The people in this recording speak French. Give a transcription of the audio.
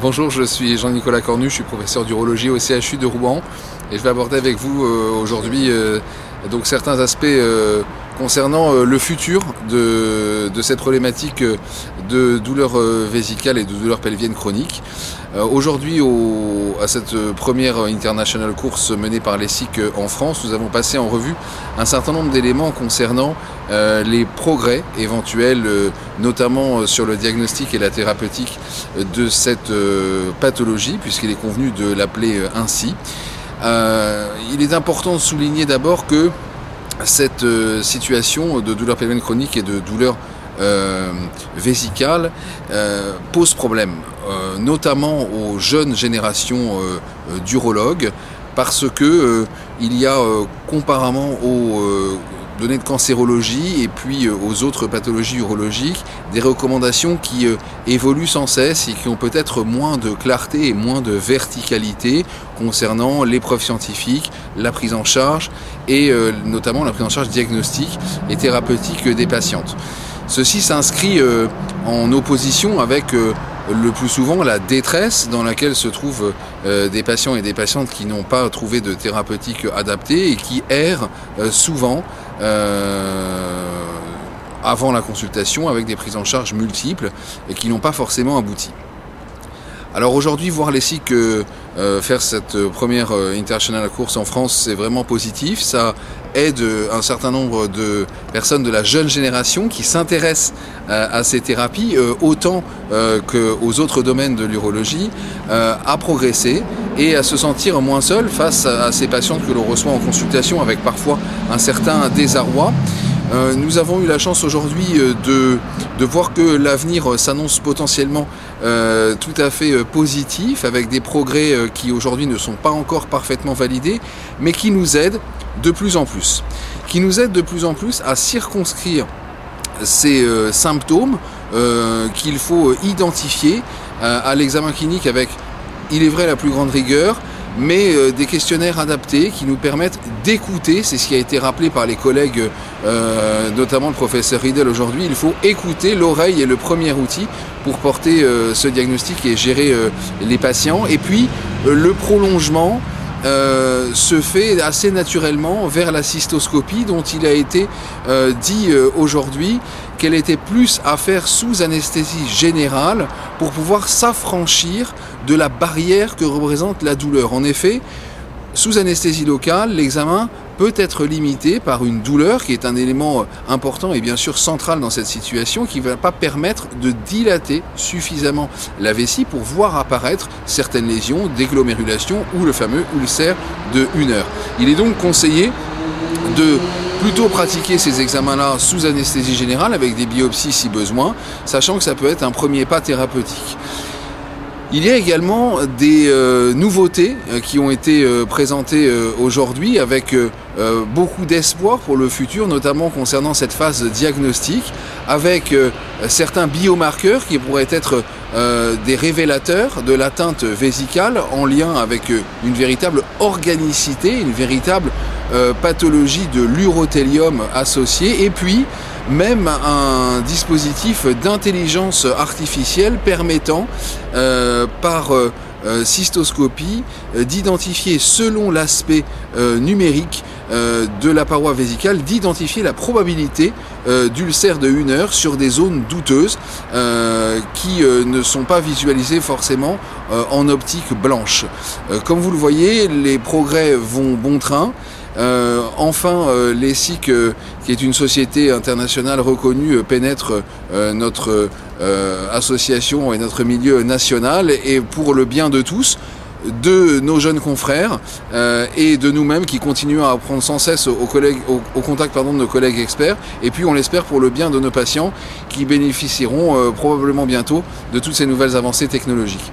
bonjour, je suis Jean-Nicolas Cornu, je suis professeur d'urologie au CHU de Rouen et je vais aborder avec vous euh, aujourd'hui euh, donc certains aspects euh, concernant le futur de, cette problématique de douleurs vésicales et de douleurs pelviennes chroniques. Aujourd'hui, à cette première international course menée par l'ESIC en France, nous avons passé en revue un certain nombre d'éléments concernant les progrès éventuels, notamment sur le diagnostic et la thérapeutique de cette pathologie, puisqu'il est convenu de l'appeler ainsi. Euh, il est important de souligner d'abord que cette euh, situation de douleur pelvienne chronique et de douleur euh, vésicale pose problème, notamment aux jeunes générations d'urologues, parce que il y a comparément aux données de cancérologie et puis euh, aux autres pathologies urologiques, des recommandations qui euh, évoluent sans cesse et qui ont peut-être moins de clarté et moins de verticalité concernant l'épreuve scientifique, la prise en charge et euh, notamment la prise en charge diagnostique et thérapeutique des patientes. Ceci s'inscrit en opposition avec le plus souvent la détresse dans laquelle se trouvent des patients et des patientes qui n'ont pas trouvé de thérapeutique adaptée et qui errent souvent avant la consultation avec des prises en charge multiples et qui n'ont pas forcément abouti. Alors aujourd'hui, voir les cycles euh, faire cette première euh, international course en France, c'est vraiment positif. Ça aide un certain nombre de personnes de la jeune génération qui s'intéressent à ces thérapies autant qu'aux autres domaines de l'urologie à progresser et à se sentir moins seul face à ces patientes que l'on reçoit en consultation avec parfois un certain désarroi. Euh, nous avons eu la chance aujourd'hui euh, de, voir que l'avenir s'annonce potentiellement euh, tout à fait positif, avec des progrès qui aujourd'hui ne sont pas encore parfaitement validés, mais qui nous aident de plus en plus. Qui nous aident de plus en plus à circonscrire ces symptômes qu'il faut identifier à l'examen clinique avec il est vrai, la plus grande rigueur, mais euh, des questionnaires adaptés qui nous permettent d'écouter, c'est ce qui a été rappelé par les collègues, euh, notamment le professeur Riedel aujourd'hui, il faut écouter, l'oreille est le premier outil pour porter euh, ce diagnostic et gérer les patients, et puis le prolongement se fait assez naturellement vers la cystoscopie dont il a été dit aujourd'hui qu'elle était plus à faire sous anesthésie générale pour pouvoir s'affranchir de la barrière que représente la douleur. En effet, sous anesthésie locale, l'examen peut être limité par une douleur qui est un élément important et bien sûr central dans cette situation qui ne va pas permettre de dilater suffisamment la vessie pour voir apparaître certaines lésions, des glomérulations ou le fameux ulcère de 1 heure. Il est donc conseillé de plutôt pratiquer ces examens-là sous anesthésie générale avec des biopsies si besoin, sachant que ça peut être un premier pas thérapeutique. Il y a également des euh, nouveautés euh, qui ont été euh, présentées aujourd'hui avec beaucoup d'espoir pour le futur, notamment concernant cette phase diagnostique, avec certains biomarqueurs qui pourraient être des révélateurs de l'atteinte vésicale en lien avec une véritable organicité, une véritable pathologie de l'urothélium associée, et puis même un dispositif d'intelligence artificielle permettant euh, par euh, euh, cystoscopie d'identifier selon l'aspect numérique de la paroi vésicale, d'identifier la probabilité d'ulcère de 1 heure sur des zones douteuses qui ne sont pas visualisées forcément en optique blanche. comme vous le voyez, les progrès vont bon train. Euh, enfin, euh, l'ESIC, euh, qui est une société internationale reconnue, pénètre notre association et notre milieu national et pour le bien de tous de nos jeunes confrères et de nous-mêmes qui continuons à apprendre sans cesse au, contact de nos collègues experts et puis on l'espère pour le bien de nos patients qui bénéficieront probablement bientôt de toutes ces nouvelles avancées technologiques.